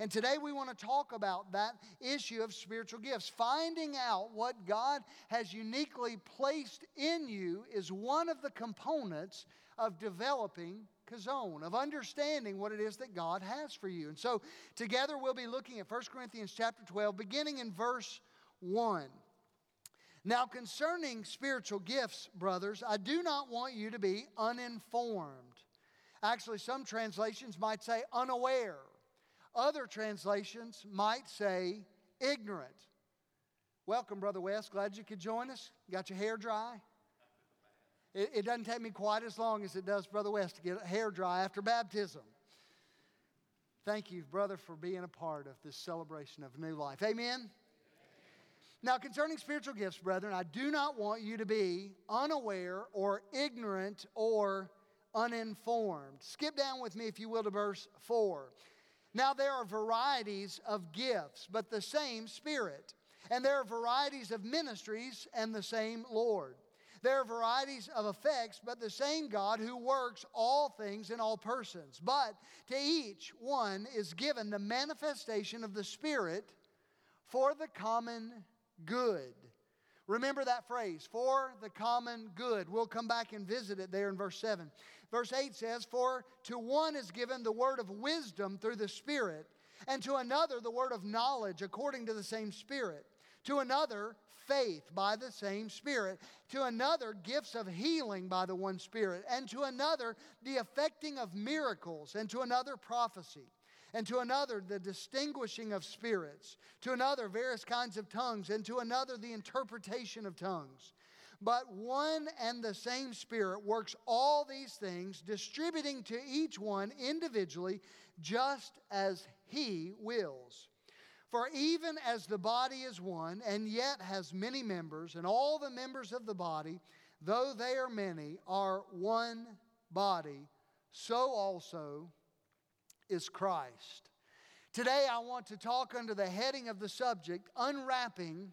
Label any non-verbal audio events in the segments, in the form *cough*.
And today we want to talk about that issue of spiritual gifts. Finding out what God has uniquely placed in you is one of the components of developing Chazown, of understanding what it is that God has for you. And so together we'll be looking at 1 Corinthians chapter 12, beginning in verse 1. Now, concerning spiritual gifts, brothers, I do not want you to be uninformed. Actually, some translations might say unaware. Other translations might say ignorant. Welcome, Brother West. Glad you could join us. Got your hair dry? It, it, doesn't take me quite as long as it does Brother West to get hair dry after baptism. Thank you, brother, for being a part of this celebration of new life. Amen. Now, concerning spiritual gifts, brethren, I do not want you to be unaware or ignorant or uninformed. Skip down with me, if you will, to verse 4. Now, there are varieties of gifts, but the same Spirit. And there are varieties of ministries and the same Lord. There are varieties of effects, but the same God who works all things in all persons. But to each one is given the manifestation of the Spirit for the common good. Remember that phrase, for the common good. We'll come back and visit it there in verse 7. Verse 8 says, For to one is given the word of wisdom through the Spirit, and to another the word of knowledge according to the same Spirit. To another, faith by the same Spirit. To another, gifts of healing by the one Spirit. And to another, the effecting of miracles. And to another, prophecy and to another the distinguishing of spirits, to another various kinds of tongues, and to another the interpretation of tongues. But one and the same Spirit works all these things, distributing to each one individually just as He wills. For even as the body is one, and yet has many members, and all the members of the body, though they are many, are one body, so also is Christ. Today, I want to talk under the heading of the subject Unwrapping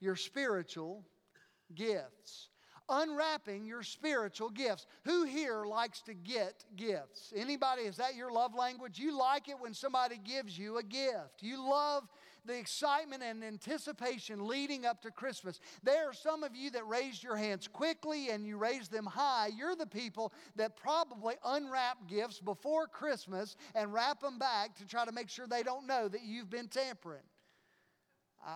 Your Spiritual Gifts unwrapping your spiritual gifts. Who here likes to get gifts? Anybody, is that your love language? You like it when somebody gives you a gift. You love the excitement and anticipation leading up to Christmas. There are some of you that raised your hands quickly and you raised them high. You're the people that probably unwrap gifts before Christmas and wrap them back to try to make sure they don't know that you've been tampering.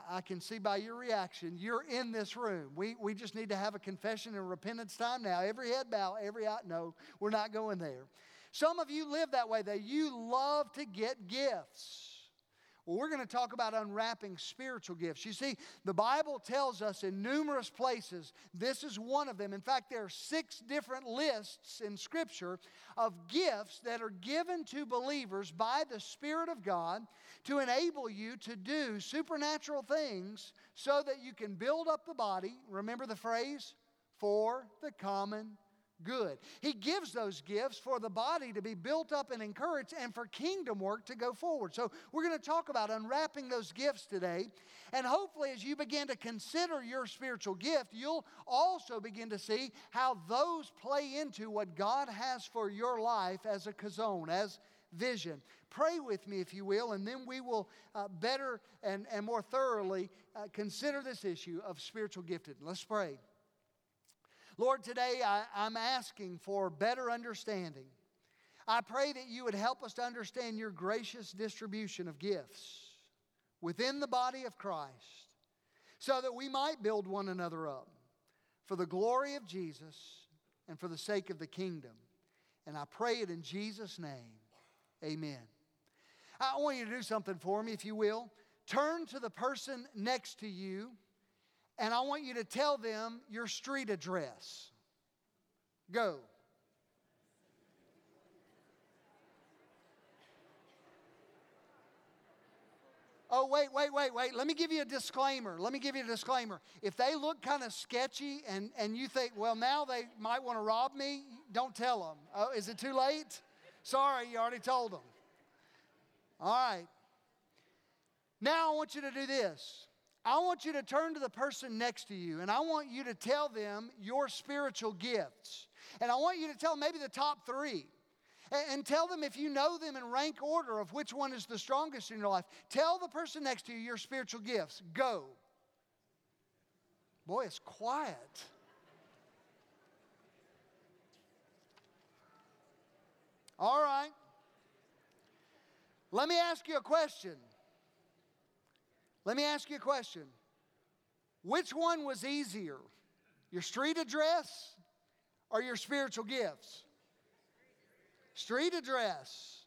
I, can see by your reaction, you're in this room. We, we just need to have a confession and repentance time now. Every head bow, every eye, no, we're not going there. Some of you live that way, that you love to get gifts. Well, we're going to talk about unwrapping spiritual gifts. You see, the Bible tells us in numerous places, this is one of them. In fact, there are six different lists in Scripture of gifts that are given to believers by the Spirit of God to enable you to do supernatural things so that you can build up the body. Remember the phrase? For the common good. He gives those gifts for the body to be built up and encouraged and for kingdom work to go forward. So, we're going to talk about unwrapping those gifts today. And hopefully, as you begin to consider your spiritual gift, you'll also begin to see how those play into what God has for your life as a chazown, as vision. Pray with me, if you will, and then we will uh, better and, and more thoroughly uh, consider this issue of spiritual gifted. Let's pray. Lord, today I, am asking for better understanding. I pray that you would help us to understand your gracious distribution of gifts within the body of Christ so that we might build one another up for the glory of Jesus and for the sake of the kingdom. And I pray it in Jesus' name. Amen. I want you to do something for me, if you will. Turn to the person next to you and I want you to tell them your street address. Go. Oh, wait, wait, wait, wait. Let me give you a disclaimer. Let me give you a disclaimer. If they look kind of sketchy and, and you think, well, now they might want to rob me, don't tell them. Oh, is it too late? Sorry, you already told them. All right. Now I want you to do this. I want you to turn to the person next to you and I want you to tell them your spiritual gifts. And I want you to tell maybe the top three. And tell them if you know them in rank order of which one is the strongest in your life. Tell the person next to you your spiritual gifts. Go. Boy, it's quiet. All right. Let me ask you a question. Let me ask you a question. Which one was easier, your street address or your spiritual gifts? Street address.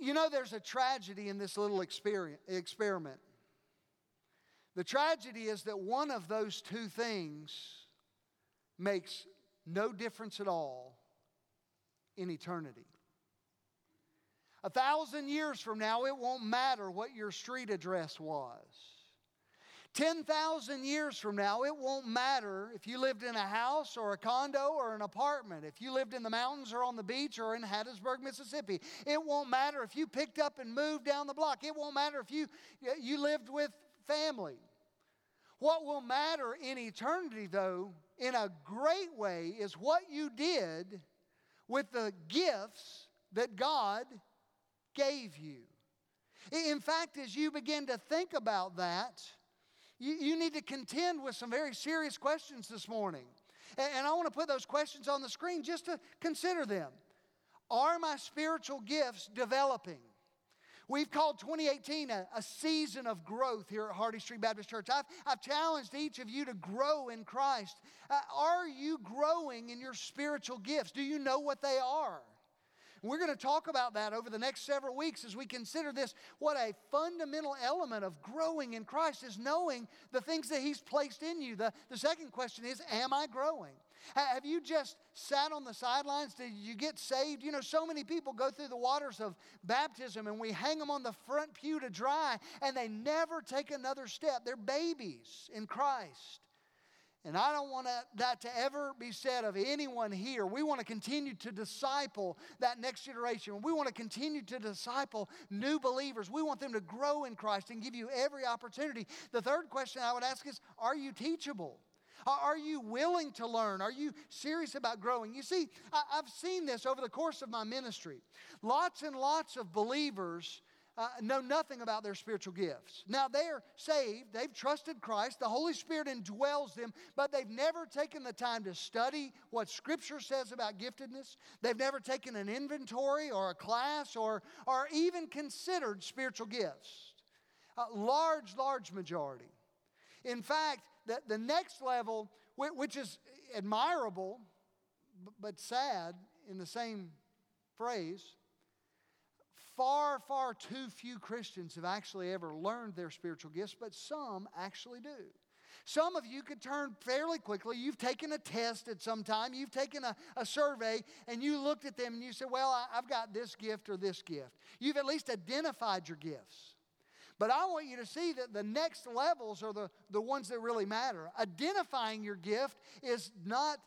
You know, there's a tragedy in this little experiment. The tragedy is that one of those two things makes no difference at all in eternity. A thousand years from now, it won't matter what your street address was. 10,000 years from now, it won't matter if you lived in a house or a condo or an apartment, if you lived in the mountains or on the beach or in Hattiesburg, Mississippi. It won't matter if you picked up and moved down the block. It won't matter if you, you lived with family. What will matter in eternity, though, in a great way, is what you did with the gifts that God gave you. In fact, as you begin to think about that, you, you need to contend with some very serious questions this morning. And, and I want to put those questions on the screen just to consider them. Are my spiritual gifts developing? We've called 2018 a, a, season of growth here at Hardy Street Baptist Church. I've, I've challenged each of you to grow in Christ. Uh, are you growing in your spiritual gifts? Do you know what they are? We're going to talk about that over the next several weeks as we consider this. What a fundamental element of growing in Christ is knowing the things that He's placed in you. The, the second question is Am I growing? Have you just sat on the sidelines? Did you get saved? You know, so many people go through the waters of baptism and we hang them on the front pew to dry and they never take another step. They're babies in Christ. And I don't want that to ever be said of anyone here. We want to continue to disciple that next generation. We want to continue to disciple new believers. We want them to grow in Christ and give you every opportunity. The third question I would ask is Are you teachable? Are you willing to learn? Are you serious about growing? You see, I've seen this over the course of my ministry. Lots and lots of believers uh, know nothing about their spiritual gifts. Now, they're saved, they've trusted Christ, the Holy Spirit indwells them, but they've never taken the time to study what Scripture says about giftedness. They've never taken an inventory or a class or, or even considered spiritual gifts. A large, large majority. In fact, the, the next level, which is admirable but sad in the same phrase, far, far too few Christians have actually ever learned their spiritual gifts, but some actually do. Some of you could turn fairly quickly. You've taken a test at some time, you've taken a, a survey, and you looked at them and you said, Well, I, I've got this gift or this gift. You've at least identified your gifts. But I want you to see that the next levels are the, the ones that really matter. Identifying your gift is not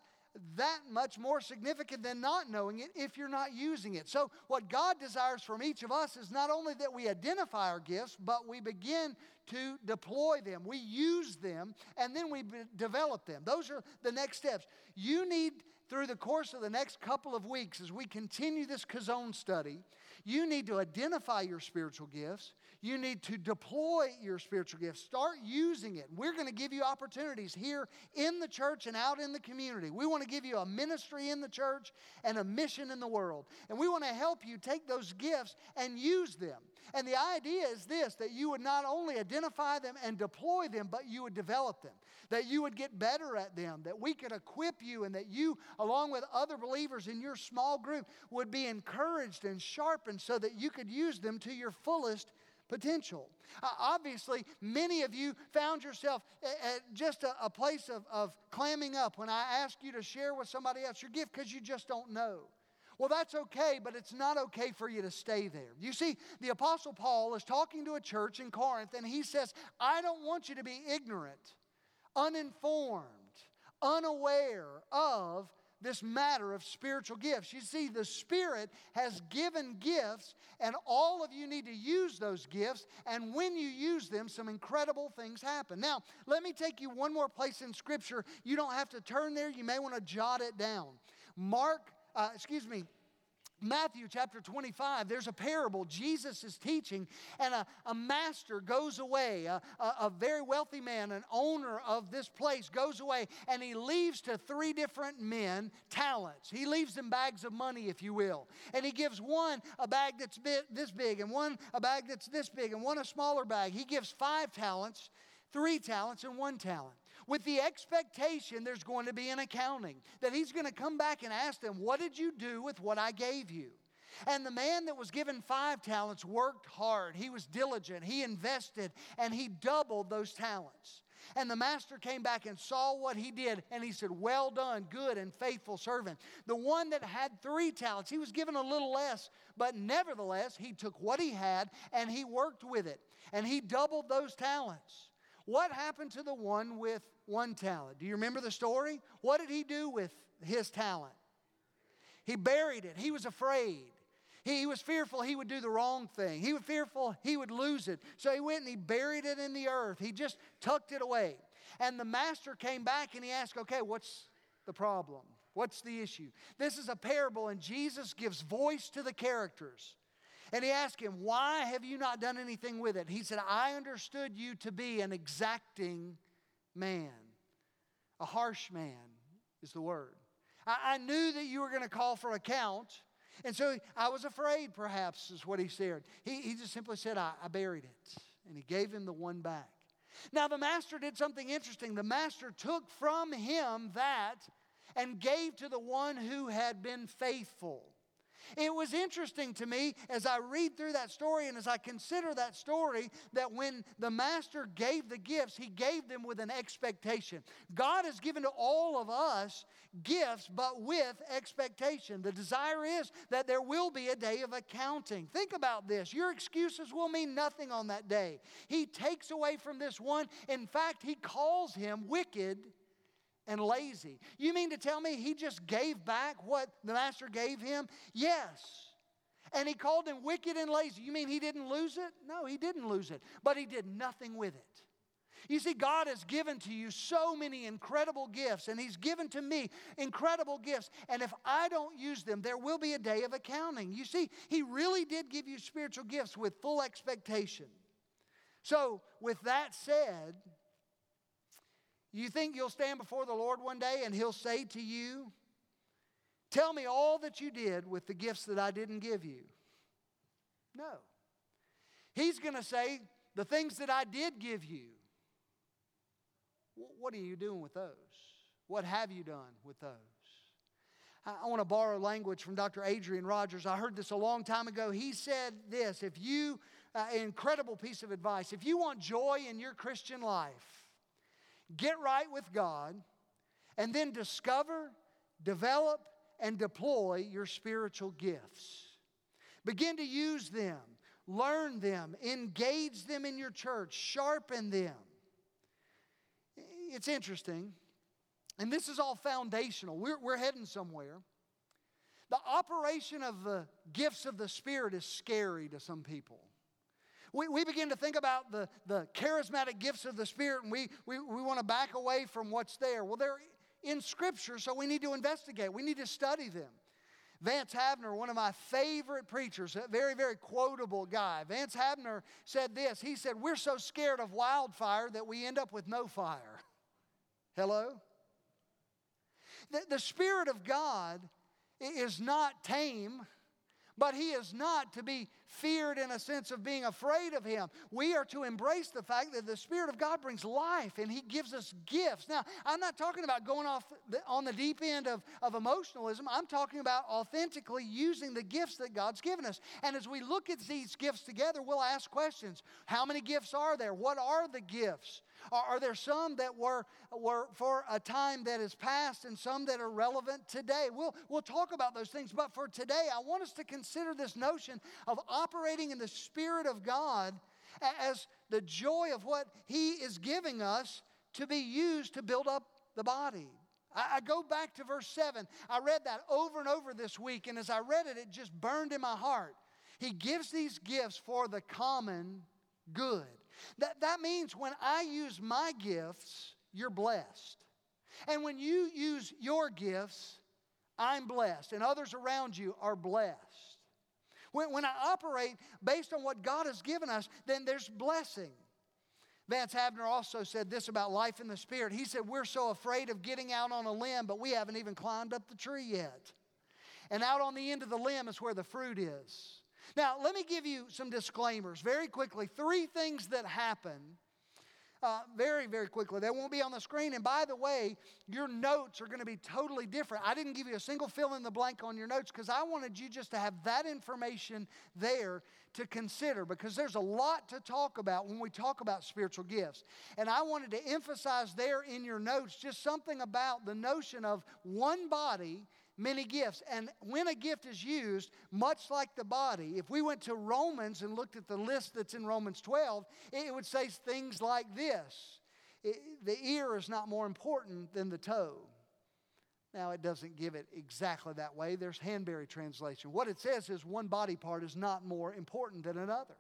that much more significant than not knowing it if you're not using it. So, what God desires from each of us is not only that we identify our gifts, but we begin to deploy them. We use them and then we develop them. Those are the next steps. You need, through the course of the next couple of weeks, as we continue this Chazown study, you need to identify your spiritual gifts. You need to deploy your spiritual gifts. Start using it. We're going to give you opportunities here in the church and out in the community. We want to give you a ministry in the church and a mission in the world. And we want to help you take those gifts and use them. And the idea is this that you would not only identify them and deploy them, but you would develop them, that you would get better at them, that we could equip you, and that you, along with other believers in your small group, would be encouraged and sharpened so that you could use them to your fullest potential. Uh, obviously, many of you found yourself at just a, a place of, of clamming up when I ask you to share with somebody else your gift because you just don't know. Well, that's okay, but it's not okay for you to stay there. You see, the Apostle Paul is talking to a church in Corinth, and he says, I don't want you to be ignorant, uninformed, unaware of this matter of spiritual gifts. You see, the Spirit has given gifts, and all of you need to use those gifts. And when you use them, some incredible things happen. Now, let me take you one more place in Scripture. You don't have to turn there, you may want to jot it down. Mark, uh, excuse me, Matthew chapter 25, there's a parable Jesus is teaching, and a, a master goes away. A, a, a, very wealthy man, an owner of this place, goes away, and he leaves to three different men talents. He leaves them bags of money, if you will. And he gives one a bag that's this big, and one a bag that's this big, and one a smaller bag. He gives five talents, three talents, and one talent with the expectation there's going to be an accounting, that he's going to come back and ask them, What did you do with what I gave you? And the man that was given five talents worked hard. He was diligent. He invested and he doubled those talents. And the master came back and saw what he did, and he said, Well done, good and faithful servant. The one that had three talents, he was given a little less, but nevertheless, he took what he had and he worked with it, and he doubled those talents. What happened to the one with one talent? Do you remember the story? What did he do with his talent? He buried it. He was afraid. He, was fearful he would do the wrong thing. He was fearful he would lose it. So he went and he buried it in the earth. He just tucked it away. And the master came back and he asked, Okay, what's the problem? What's the issue? This is a parable, and Jesus gives voice to the characters. And he asked him, Why have you not done anything with it? He said, I understood you to be an exacting man. A harsh man is the word. I, I knew that you were going to call for account. And so I was afraid, perhaps, is what he said. He, he just simply said, I, I buried it. And he gave him the one back. Now, the master did something interesting. The master took from him that and gave to the one who had been faithful. It was interesting to me as I read through that story and as I consider that story that when the master gave the gifts, he gave them with an expectation. God has given to all of us gifts, but with expectation. The desire is that there will be a day of accounting. Think about this. Your excuses will mean nothing on that day. He takes away from this one. In fact, he calls him wicked and lazy. You mean to tell me he just gave back what the master gave him? Yes. And he called him wicked and lazy. You mean he didn't lose it? No, he didn't lose it, but he did nothing with it. You see, God has given to you so many incredible gifts, and He's given to me incredible gifts. And if I don't use them, there will be a day of accounting. You see, He really did give you spiritual gifts with full expectation. So, with that said, you think you'll stand before the Lord one day and He'll say to you, Tell me all that you did with the gifts that I didn't give you? No. He's going to say, The things that I did give you, what are you doing with those? What have you done with those? I want to borrow language from Dr. Adrian Rogers. I heard this a long time ago. He said this if you, uh, incredible piece of advice, if you want joy in your Christian life, get right with God, and then discover, develop, and deploy your spiritual gifts. Begin to use them, learn them, engage them in your church, sharpen them. It's interesting, and this is all foundational. We're, we're heading somewhere. The operation of the gifts of the Spirit is scary to some people. We, we begin to think about the, the charismatic gifts of the Spirit and we, we, we want to back away from what's there. Well, they're in Scripture, so we need to investigate, we need to study them. Vance Havner, one of my favorite preachers, a very, very quotable guy. Vance Havner said this He said, We're so scared of wildfire that we end up with no fire. *laughs* Hello? The, the Spirit of God is not tame, but He is not to be feared in a sense of being afraid of Him. We are to embrace the fact that the Spirit of God brings life and He gives us gifts. Now, I'm not talking about going off the, on the deep end of, of emotionalism. I'm talking about authentically using the gifts that God's given us. And as we look at these gifts together, we'll ask questions How many gifts are there? What are the gifts? Are, are there some that were, were for a time that is past and some that are relevant today? We'll, we'll talk about those things. But for today, I want us to consider this notion of operating in the Spirit of God as the joy of what He is giving us to be used to build up the body. I, I go back to verse 7. I read that over and over this week, and as I read it, it just burned in my heart. He gives these gifts for the common good. That, that means when I use my gifts, you're blessed. And when you use your gifts, I'm blessed, and others around you are blessed. When, when I operate based on what God has given us, then there's blessing. Vance Havner also said this about life in the Spirit. He said, We're so afraid of getting out on a limb, but we haven't even climbed up the tree yet. And out on the end of the limb is where the fruit is. Now, let me give you some disclaimers very quickly. Three things that happen uh, very, very quickly. They won't be on the screen. And by the way, your notes are going to be totally different. I didn't give you a single fill in the blank on your notes because I wanted you just to have that information there to consider because there's a lot to talk about when we talk about spiritual gifts. And I wanted to emphasize there in your notes just something about the notion of one body many gifts. And when a gift is used, much like the body, if we went to Romans and looked at the list that's in Romans 12, it would say things like this it, The ear is not more important than the toe. Now, it doesn't give it exactly that way. There's Hanbury translation. What it says is one body part is not more important than another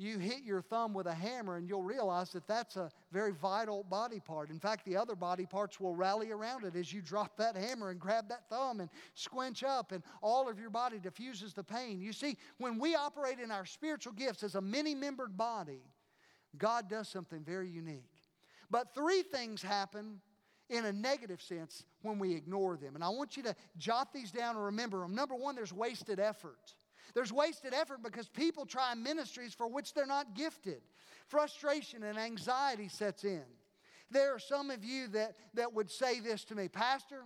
you hit your thumb with a hammer and you'll realize that that's a very vital body part. In fact, the other body parts will rally around it as you drop that hammer and grab that thumb and squinch up, and all of your body diffuses the pain. You see, when we operate in our spiritual gifts as a many membered body, God does something very unique. But three things happen in a negative sense when we ignore them. And I want you to jot these down and remember them. Number one, there's wasted effort. There's wasted effort because people try ministries for which they're not gifted. Frustration and anxiety sets in. There are some of you that, that would say this to me Pastor,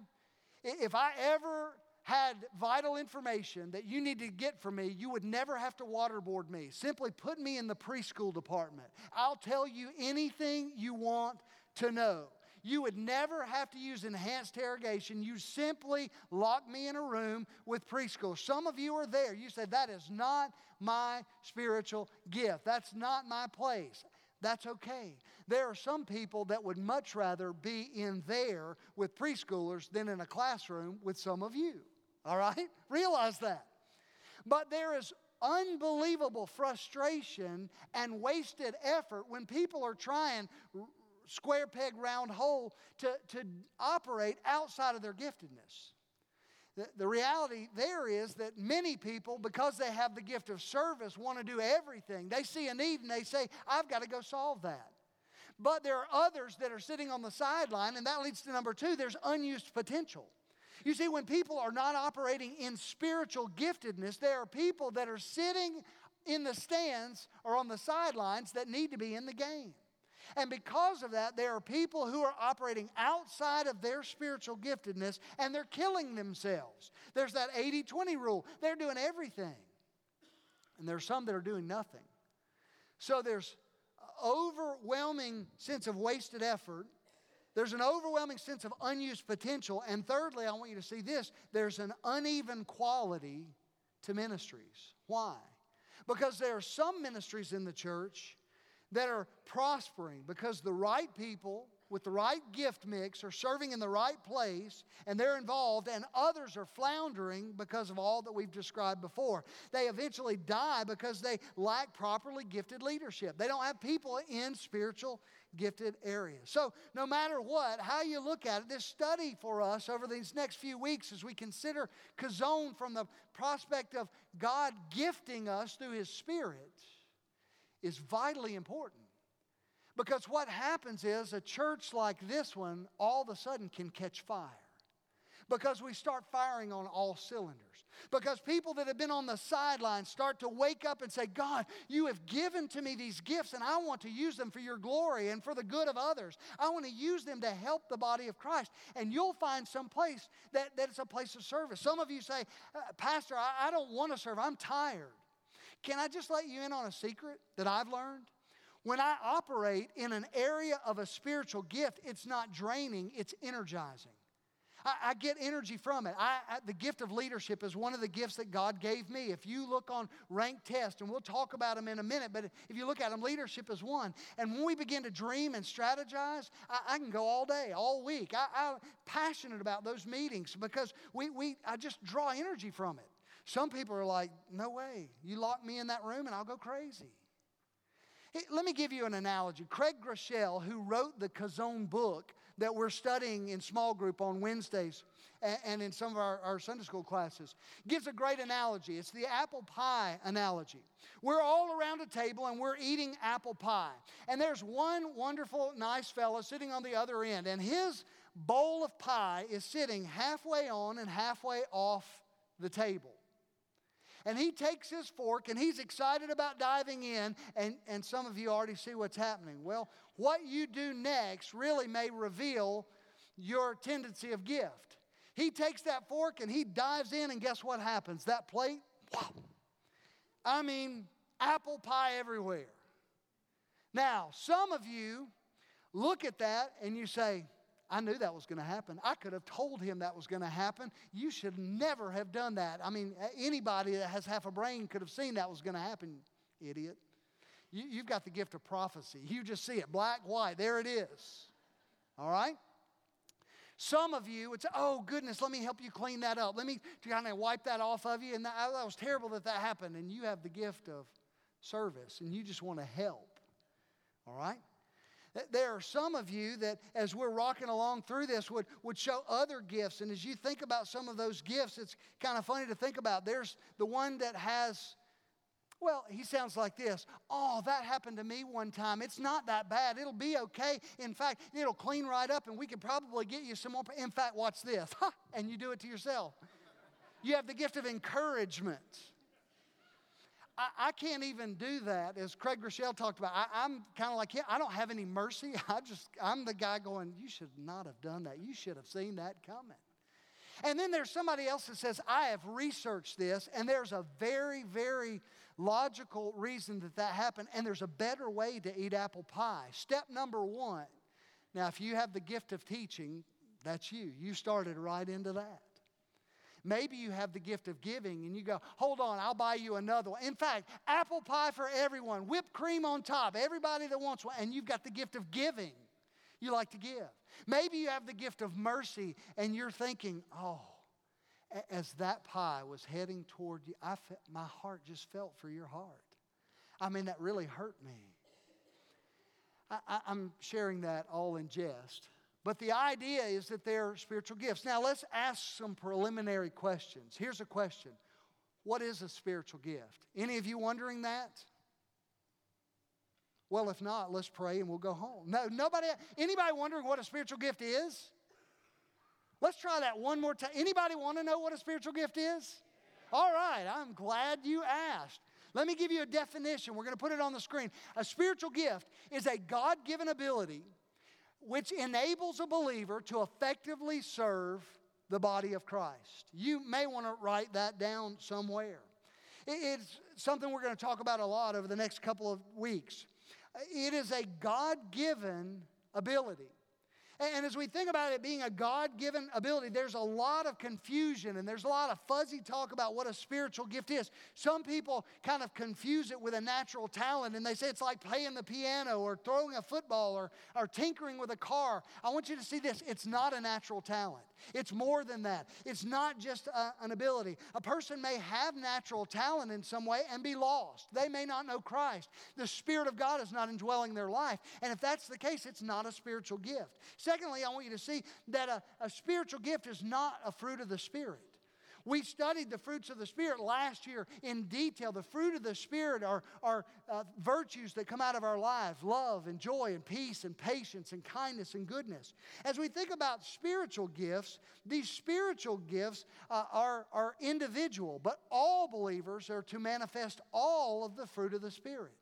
if I ever had vital information that you need to get from me, you would never have to waterboard me. Simply put me in the preschool department. I'll tell you anything you want to know. You would never have to use enhanced interrogation. You simply lock me in a room with preschool. Some of you are there. You said, That is not my spiritual gift. That's not my place. That's okay. There are some people that would much rather be in there with preschoolers than in a classroom with some of you. All right? *laughs* Realize that. But there is unbelievable frustration and wasted effort when people are trying square peg, round hole to, to operate outside of their giftedness. The, the reality there is that many people, because they have the gift of service, want to do everything. They see a need and they say, I've got to go solve that. But there are others that are sitting on the sideline, and that leads to number two there's unused potential. You see, when people are not operating in spiritual giftedness, there are people that are sitting in the stands or on the sidelines that need to be in the game. And because of that, there are people who are operating outside of their spiritual giftedness and they're killing themselves. There's that 80 20 rule. They're doing everything. And there's some that are doing nothing. So there's overwhelming sense of wasted effort. There's an overwhelming sense of unused potential. And thirdly, I want you to see this there's an uneven quality to ministries. Why? Because there are some ministries in the church that are prospering because the right people with the right gift mix are serving in the right place and they're involved, and others are floundering because of all that we've described before. They eventually die because they lack properly gifted leadership. They don't have people in spiritual gifted areas. So, no matter what, how you look at it, this study for us over these next few weeks as we consider Chazown from the prospect of God gifting us through His Spirit is vitally important. Because what happens is a church like this one all of a sudden can catch fire. Because we start firing on all cylinders. Because people that have been on the sidelines start to wake up and say, God, you have given to me these gifts and I want to use them for your glory and for the good of others. I want to use them to help the body of Christ. And you'll find some place that, that it's a place of service. Some of you say, uh, Pastor, I, I don't want to serve, I'm tired. Can I just let you in on a secret that I've learned? When I operate in an area of a spiritual gift, it's not draining, it's energizing. I, I get energy from it. I, I, the gift of leadership is one of the gifts that God gave me. If you look on ranked tests, and we'll talk about them in a minute, but if you look at them, leadership is one. And when we begin to dream and strategize, I, can go all day, all week. I, am passionate about those meetings because we, we, I just draw energy from it. Some people are like, no way. You lock me in that room and I'll go crazy. Let me give you an analogy. Craig Groeschel, who wrote the Chazown book that we're studying in small group on Wednesdays and in some of our, our Sunday school classes, gives a great analogy. It's the apple pie analogy. We're all around a table and we're eating apple pie. And there's one wonderful, nice fellow sitting on the other end, and his bowl of pie is sitting halfway on and halfway off the table. And he takes his fork and he's excited about diving in, and, and some of you already see what's happening. Well, what you do next really may reveal your tendency of gift. He takes that fork and he dives in, and guess what happens? That plate, wow. I mean, apple pie everywhere. Now, some of you look at that and you say, I knew that was going to happen. I could have told him that was going to happen. You should never have done that. I mean, anybody that has half a brain could have seen that was going to happen, idiot. You, have got the gift of prophecy. You just see it black, white. There it is. All right? Some of you, it's, oh goodness, let me help you clean that up. Let me kind of wipe that off of you. And that, that was terrible that that happened. And you have the gift of service and you just want to help. All right? There are some of you that, as we're rocking along through this, would, would show other gifts. And as you think about some of those gifts, it's kind of funny to think about. There's the one that has, well, he sounds like this Oh, that happened to me one time. It's not that bad. It'll be okay. In fact, it'll clean right up, and we could probably get you some more. In fact, watch this. *laughs* and you do it to yourself. You have the gift of encouragement. I, I can't even do that, as Craig Groeschel talked about. I, am kind of like. I don't have any mercy. *laughs* I just, I'm the guy going, You should not have done that. You should have seen that coming. And then there's somebody else that says, I have researched this, and there's a very, very logical reason that that happened, and there's a better way to eat apple pie. Step number one. Now, if you have the gift of teaching, that's you. You started right into that. Maybe you have the gift of giving and you go, hold on, I'll buy you another one. In fact, apple pie for everyone, whipped cream on top, everybody that wants one, and you've got the gift of giving. You like to give. Maybe you have the gift of mercy and you're thinking, oh, as that pie was heading toward you, I felt, my heart just felt for your heart. I mean, that really hurt me. I, am sharing that all in jest. But the idea is that they're spiritual gifts. Now, let's ask some preliminary questions. Here's a question What is a spiritual gift? Any of you wondering that? Well, if not, let's pray and we'll go home. No, nobody, anybody wondering what a spiritual gift is? Let's try that one more time. Anybody want to know what a spiritual gift is? All right, I'm glad you asked. Let me give you a definition. We're going to put it on the screen. A spiritual gift is a God given ability which enables a believer to effectively serve the body of Christ. You may want to write that down somewhere. It's something we're going to talk about a lot over the next couple of weeks. It is a God given ability. And as we think about it being a God given ability, there's a lot of confusion and there's a lot of fuzzy talk about what a spiritual gift is. Some people kind of confuse it with a natural talent and they say it's like playing the piano or throwing a football or, or tinkering with a car. I want you to see this it's not a natural talent, it's more than that. It's not just a, an ability. A person may have natural talent in some way and be lost, they may not know Christ. The Spirit of God is not indwelling their life. And if that's the case, it's not a spiritual gift. Secondly, I want you to see that a, a spiritual gift is not a fruit of the Spirit. We studied the fruits of the Spirit last year in detail. The fruit of the Spirit are, are uh, virtues that come out of our lives love and joy and peace and patience and kindness and goodness. As we think about spiritual gifts, these spiritual gifts uh, are, are individual, but all believers are to manifest all of the fruit of the Spirit.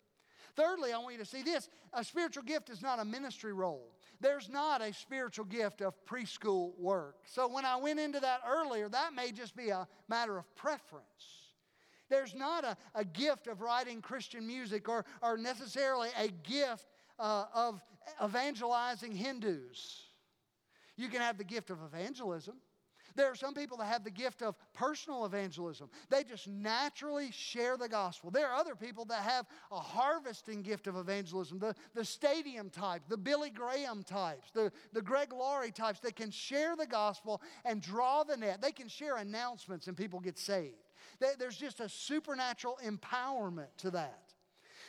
Thirdly, I want you to see this a spiritual gift is not a ministry role. There's not a spiritual gift of preschool work. So when I went into that earlier, that may just be a matter of preference. There's not a, a gift of writing Christian music or, or necessarily a gift uh, of evangelizing Hindus. You can have the gift of evangelism. There are some people that have the gift of personal evangelism. They just naturally share the gospel. There are other people that have a harvesting gift of evangelism, the, the stadium type, the Billy Graham types, the, the Greg Laurie types They can share the gospel and draw the net. They can share announcements and people get saved. There's just a supernatural empowerment to that.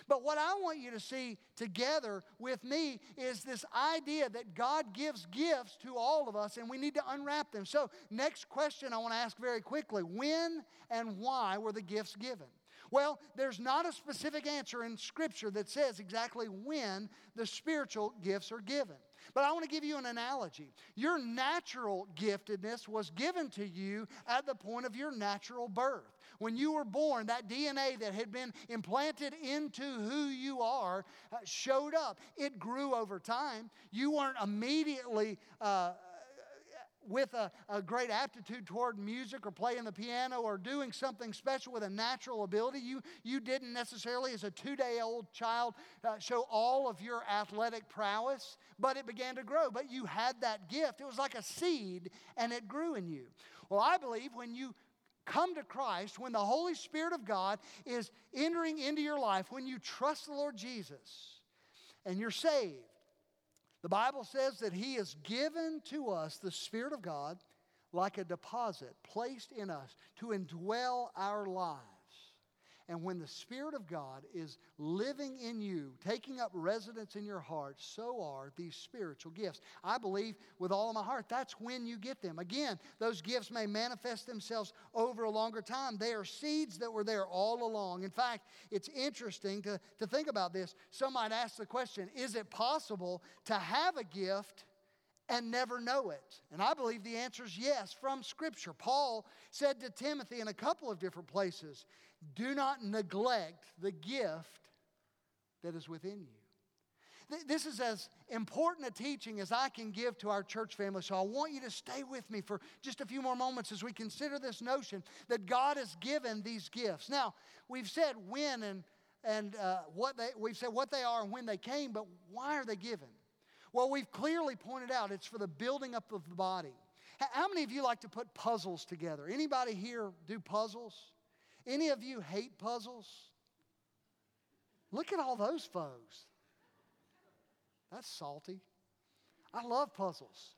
But what I want you to see together with me is this idea that God gives gifts to all of us and we need to unwrap them. So, next question I want to ask very quickly when and why were the gifts given? Well, there's not a specific answer in Scripture that says exactly when the spiritual gifts are given. But I want to give you an analogy. Your natural giftedness was given to you at the point of your natural birth. When you were born, that DNA that had been implanted into who you are uh, showed up. It grew over time. You weren't immediately. Uh, with a, a, great aptitude toward music or playing the piano or doing something special with a natural ability. You, you didn't necessarily, as a two day old child, uh, show all of your athletic prowess, but it began to grow. But you had that gift. It was like a seed and it grew in you. Well, I believe when you come to Christ, when the Holy Spirit of God is entering into your life, when you trust the Lord Jesus and you're saved, the Bible says that He has given to us the Spirit of God like a deposit placed in us to indwell our lives. And when the Spirit of God is living in you, taking up residence in your heart, so are these spiritual gifts. I believe with all of my heart that's when you get them. Again, those gifts may manifest themselves over a longer time. They are seeds that were there all along. In fact, it's interesting to, to think about this. Some might ask the question is it possible to have a gift? and never know it? And I believe the answer is yes from Scripture. Paul said to Timothy in a couple of different places do not neglect the gift that is within you. This is as important a teaching as I can give to our church family. So I want you to stay with me for just a few more moments as we consider this notion that God has given these gifts. Now, we've said when and, and uh, what they, we've said what they are and when they came, but why are they given? Well, we've clearly pointed out it's for the building up of the body. How many of you like to put puzzles together? Anybody here do puzzles? Any of you hate puzzles? Look at all those folks. That's salty. I love puzzles.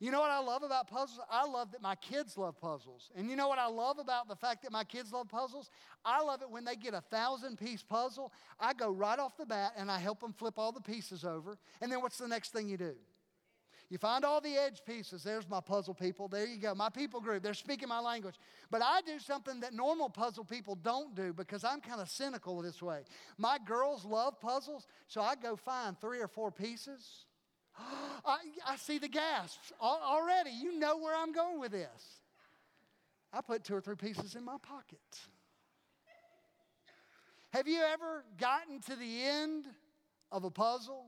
You know what I love about puzzles? I love that my kids love puzzles. And you know what I love about the fact that my kids love puzzles? I love it when they get a thousand piece puzzle. I go right off the bat and I help them flip all the pieces over. And then what's the next thing you do? You find all the edge pieces. There's my puzzle people. There you go. My people group. They're speaking my language. But I do something that normal puzzle people don't do because I'm kind of cynical this way. My girls love puzzles, so I go find three or four pieces. *gasps* I, I see the gasps already. You know where I'm going with this. I put two or three pieces in my pocket. Have you ever gotten to the end of a puzzle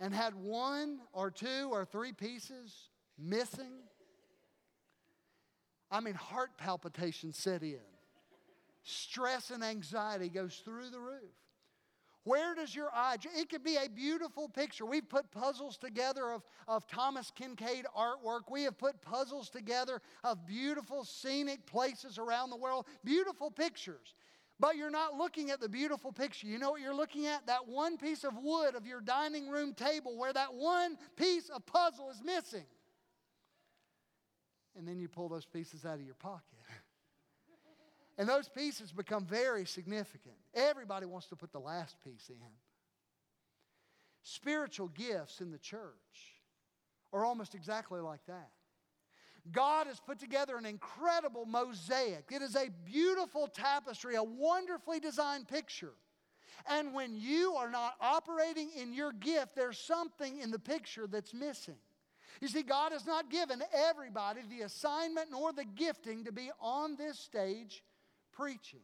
and had one or two or three pieces missing, I mean, heart palpitations set in. Stress and anxiety goes through the roof. Where does your eye? It could be a beautiful picture. We've put puzzles together of, of Thomas Kinkade artwork. We have put puzzles together of beautiful scenic places around the world, beautiful pictures. But you're not looking at the beautiful picture. You know what you're looking at? That one piece of wood of your dining room table where that one piece of puzzle is missing. And then you pull those pieces out of your pocket. *laughs* and those pieces become very significant. Everybody wants to put the last piece in. Spiritual gifts in the church are almost exactly like that. God has put together an incredible mosaic. It is a beautiful tapestry, a wonderfully designed picture. And when you are not operating in your gift, there's something in the picture that's missing. You see, God has not given everybody the assignment nor the gifting to be on this stage preaching.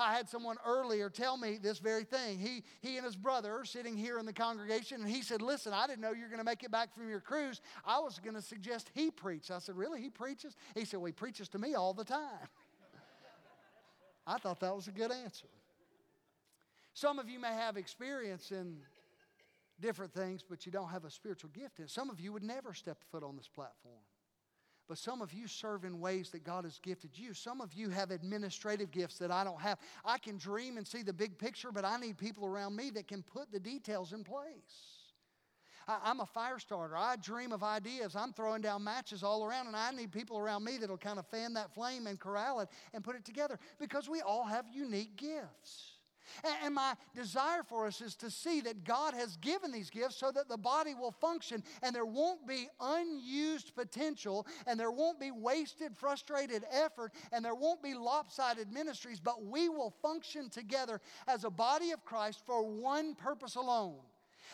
I had someone earlier tell me this very thing. He, he and his brother are sitting here in the congregation, and he said, Listen, I didn't know you were going to make it back from your cruise. I was going to suggest he preach. I said, Really? He preaches? He said, Well, he preaches to me all the time. I thought that was a good answer. Some of you may have experience in different things, but you don't have a spiritual gift. And some of you would never step foot on this platform. But some of you serve in ways that God has gifted you. Some of you have administrative gifts that I don't have. I can dream and see the big picture, but I need people around me that can put the details in place. I, am a fire starter. I dream of ideas. I'm throwing down matches all around, and I need people around me that'll kind of fan that flame and corral it and put it together because we all have unique gifts. And my desire for us is to see that God has given these gifts so that the body will function and there won't be unused potential and there won't be wasted, frustrated effort and there won't be lopsided ministries, but we will function together as a body of Christ for one purpose alone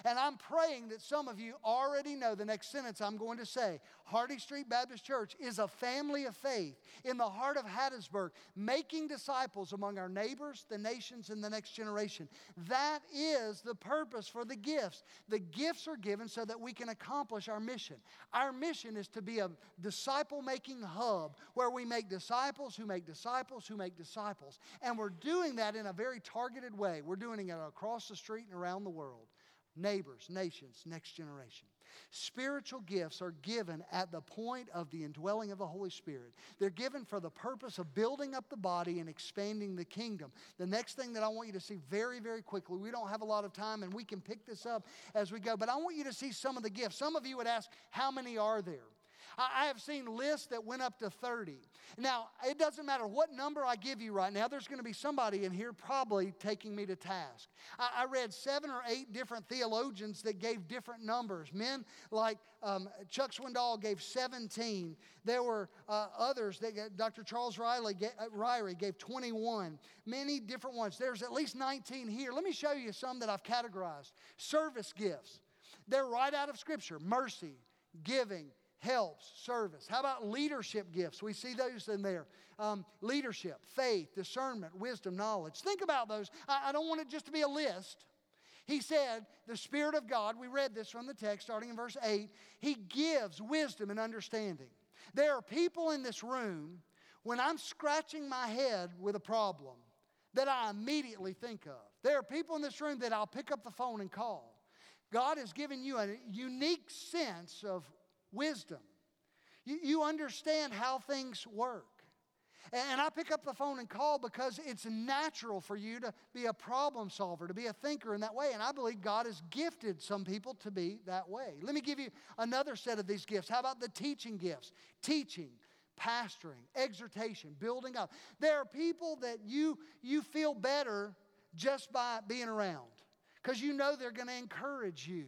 and I'm praying that some of you already know the next sentence I'm going to say. Hardy Street Baptist Church is a family of faith in the heart of Hattiesburg, making disciples among our neighbors, the nations, and the next generation. That is the purpose for the gifts. The gifts are given so that we can accomplish our mission. Our mission is to be a disciple making hub where we make disciples who make disciples who make disciples. And we're doing that in a very targeted way. We're doing it across the street and around the world neighbors, nations, next generation. Spiritual gifts are given at the point of the indwelling of the Holy Spirit. They're given for the purpose of building up the body and expanding the kingdom. The next thing that I want you to see very, very quickly, we don't have a lot of time and we can pick this up as we go, but I want you to see some of the gifts. Some of you would ask, How many are there? I have seen lists that went up to 30. Now, it doesn't matter what number I give you right now, there's going to be somebody in here probably taking me to task. I, I read seven or eight different theologians that gave different numbers. Men like um, Chuck Swindoll gave 17. There were uh, others that Dr. Charles Riley gave, uh, Ryrie gave 21. Many different ones. There's at least 19 here. Let me show you some that I've categorized. Service gifts. They're right out of Scripture mercy, giving, helps, service. How about leadership gifts? We see those in there. Um, leadership, faith, discernment, wisdom, knowledge. Think about those. I, I don't want it just to be a list. He said, The Spirit of God, we read this from the text starting in verse 8, He gives wisdom and understanding. There are people in this room, when I'm scratching my head with a problem, that I immediately think of. There are people in this room that I'll pick up the phone and call. God has given you a unique sense of wisdom. You, you understand how things work. And I pick up the phone and call because it's natural for you to be a problem solver, to be a thinker in that way. And I believe God has gifted some people to be that way. Let me give you another set of these gifts. How about the teaching gifts? Teaching, pastoring, exhortation, building up. There are people that you, you feel better just by being around because you know they're going to encourage you.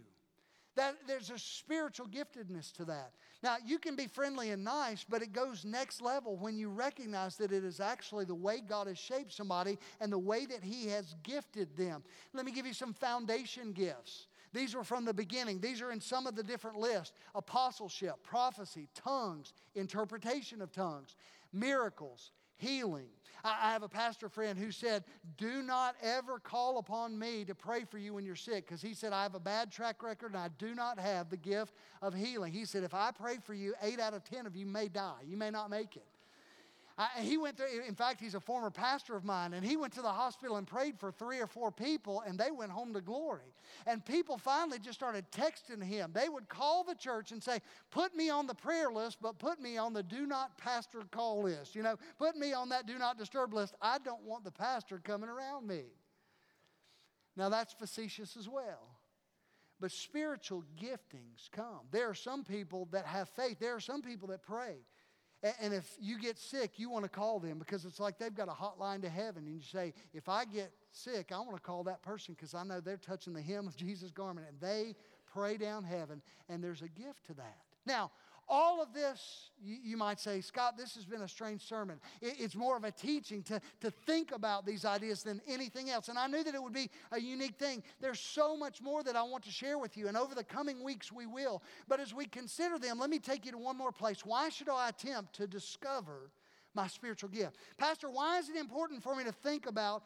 That, there's a spiritual giftedness to that. Now, you can be friendly and nice, but it goes next level when you recognize that it is actually the way God has shaped somebody and the way that He has gifted them. Let me give you some foundation gifts. These were from the beginning. These are in some of the different lists apostleship, prophecy, tongues, interpretation of tongues, miracles, healing. I, have a pastor friend who said, Do not ever call upon me to pray for you when you're sick, because he said, I have a bad track record and I do not have the gift of healing. He said, If I pray for you, eight out of 10 of you may die. You may not make it. I, he went through, in fact, he's a former pastor of mine, and he went to the hospital and prayed for three or four people, and they went home to glory. And people finally just started texting him. They would call the church and say, Put me on the prayer list, but put me on the do not pastor call list. You know, put me on that do not disturb list. I don't want the pastor coming around me. Now, that's facetious as well. But spiritual giftings come. There are some people that have faith, there are some people that pray. And if you get sick, you want to call them because it's like they've got a hotline to heaven. And you say, if I get sick, I want to call that person because I know they're touching the hem of *laughs* Jesus' garment. And they pray down heaven, and there's a gift to that. Now, all of this, you, might say, Scott, this has been a strange sermon. It, it's more of a teaching to, to think about these ideas than anything else. And I knew that it would be a unique thing. There's so much more that I want to share with you, and over the coming weeks we will. But as we consider them, let me take you to one more place. Why should I attempt to discover my spiritual gift? Pastor, why is it important for me to think about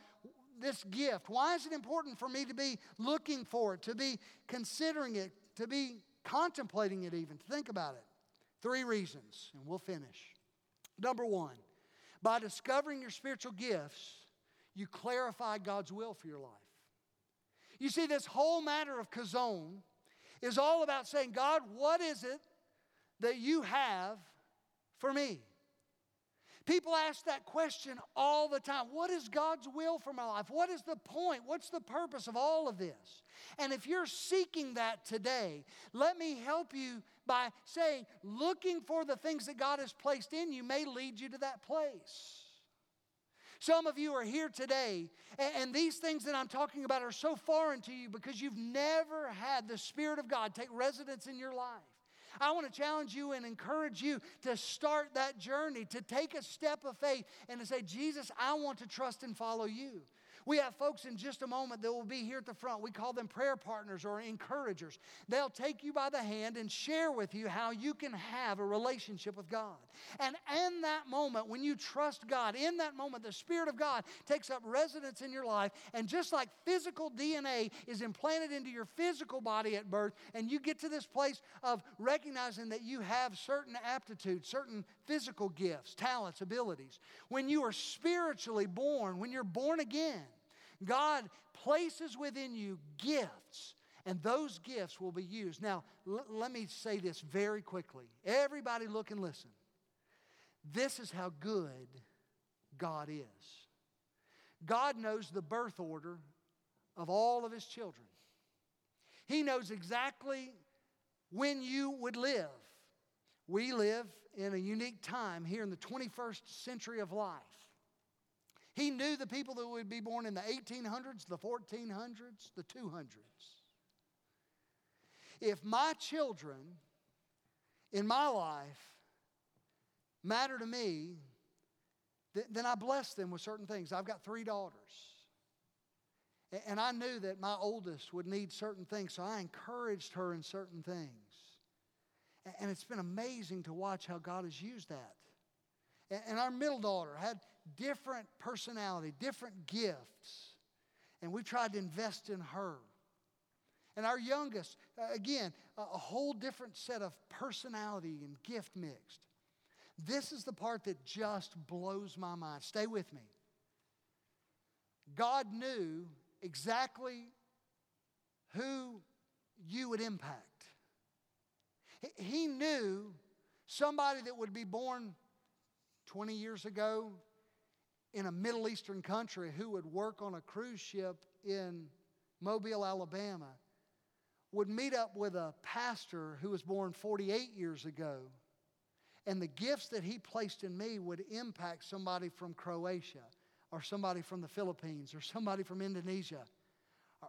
this gift? Why is it important for me to be looking for it, to be considering it, to be contemplating it, even, to think about it? Three reasons, and we'll finish. Number one, by discovering your spiritual gifts, you clarify God's will for your life. You see, this whole matter of Chazown is all about saying, God, what is it that you have for me? People ask that question all the time. What is God's will for my life? What is the point? What's the purpose of all of this? And if you're seeking that today, let me help you by saying, looking for the things that God has placed in you may lead you to that place. Some of you are here today, and, these things that I'm talking about are so foreign to you because you've never had the Spirit of God take residence in your life. I want to challenge you and encourage you to start that journey, to take a step of faith and to say, Jesus, I want to trust and follow you. We have folks in just a moment that will be here at the front. We call them prayer partners or encouragers. They'll take you by the hand and share with you how you can have a relationship with God. And in that moment, when you trust God, in that moment, the Spirit of God takes up residence in your life. And just like physical DNA is implanted into your physical body at birth, and you get to this place of recognizing that you have certain aptitudes, certain physical gifts, talents, abilities. When you are spiritually born, when you're born again, God places within you gifts, and those gifts will be used. Now, l- let me say this very quickly. Everybody, look and listen. This is how good God is. God knows the birth order of all of His children, He knows exactly when you would live. We live in a unique time here in the 21st century of life. He knew the people that would be born in the 1800s, the 1400s, the 200s. If my children in my life matter to me, then I bless them with certain things. I've got three daughters. And I knew that my oldest would need certain things, so I encouraged her in certain things. And it's been amazing to watch how God has used that. And our middle daughter had different personality, different gifts. And we tried to invest in her. And our youngest, uh, again, a whole different set of personality and gift mixed. This is the part that just blows my mind. Stay with me. God knew exactly who you would impact. He knew somebody that would be born 20 years ago in a Middle Eastern country who would work on a cruise ship in Mobile, Alabama, would meet up with a pastor who was born 48 years ago. And the gifts that he placed in me would impact somebody from Croatia, or somebody from the Philippines, or somebody from Indonesia,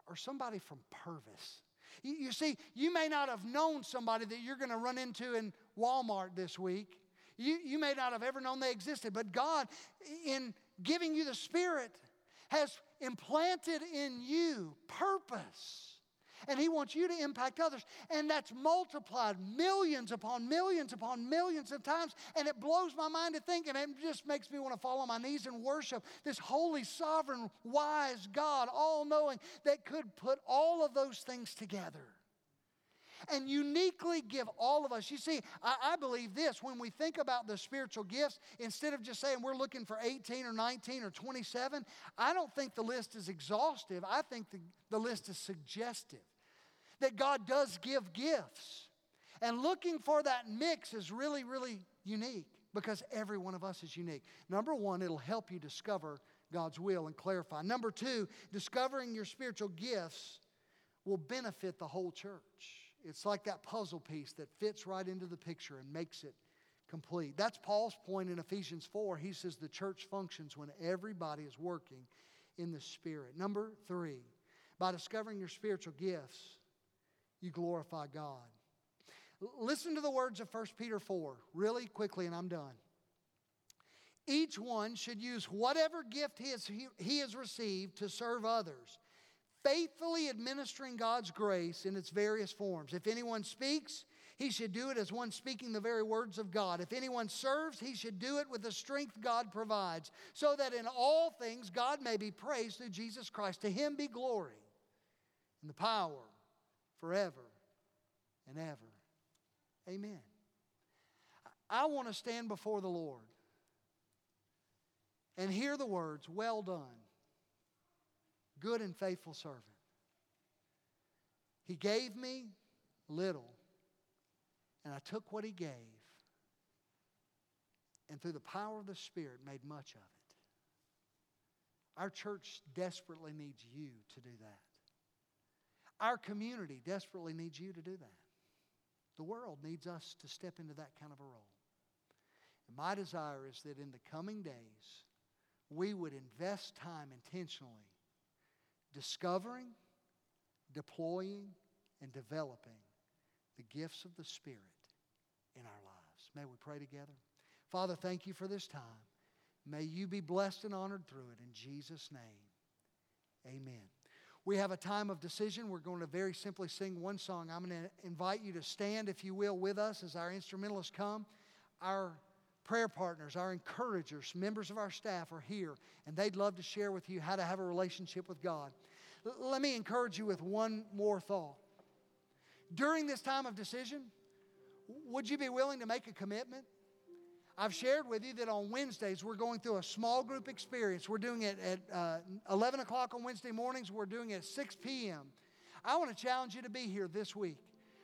or, somebody from Purvis. You, you see, you may not have known somebody that you're going to run into in Walmart this week. You, you may not have ever known they existed, but God, in giving you the Spirit, has implanted in you purpose. And He wants you to impact others. And that's multiplied millions upon millions upon millions of times. And it blows my mind to think, and it just makes me want to fall on my knees and worship this holy, sovereign, wise God, all knowing, that could put all of those things together and uniquely give all of us. You see, I, I, believe this when we think about the spiritual gifts, instead of just saying we're looking for 18 or 19 or 27, I don't think the list is exhaustive. I think the, the list is suggestive that God does give gifts. And looking for that mix is really, really unique because every one of us is unique. Number one, it'll help you discover God's will and clarify. Number two, discovering your spiritual gifts will benefit the whole church. It's like that puzzle piece that fits right into the picture and makes it complete. That's Paul's point in Ephesians 4. He says the church functions when everybody is working in the Spirit. Number three, by discovering your spiritual gifts, you glorify God. listen to the words of 1 Peter 4 really quickly, and I'm done. Each one should use whatever gift he has, he, he has received to serve others faithfully administering God's grace in its various forms. If anyone speaks, he should do it as one speaking the very words of God. If anyone serves, he should do it with the strength God provides, so that in all things God may be praised through Jesus Christ. To him be glory and the power forever and ever. Amen. I want to stand before the Lord and hear the words, Well done good and faithful servant. He gave me little, and I took what he gave, and through the power of the Spirit, made much of it. Our church desperately needs you to do that. Our community desperately needs you to do that. The world needs us to step into that kind of a role. And my desire is that in the coming days, we would invest time intentionally discovering, deploying, and developing the gifts of the Spirit in our lives. May we pray together? Father, thank you for this time. May you be blessed and honored through it. In Jesus' name, amen. We have a time of decision. We're going to very simply sing one song. I'm going to invite you to stand, if you will, with us as our instrumentalists come. Our prayer partners, our encouragers, members of our staff are here, and they'd love to share with you how to have a relationship with God. L- let me encourage you with one more thought. During this time of decision, would you be willing to make a commitment? I've shared with you that on Wednesdays we're going through a small group experience. We're doing it at uh, 11 o'clock on Wednesday mornings, we're doing it at 6 p.m. I want to challenge you to be here this week.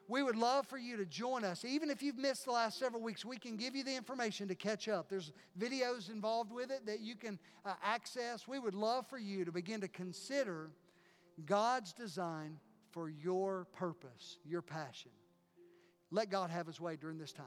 We would love for you to join us. Even if you've missed the last several weeks, we can give you the information to catch up. There's videos involved with it that you can uh, access. We would love for you to begin to consider God's design for your purpose, your passion. Let God have His way during this time.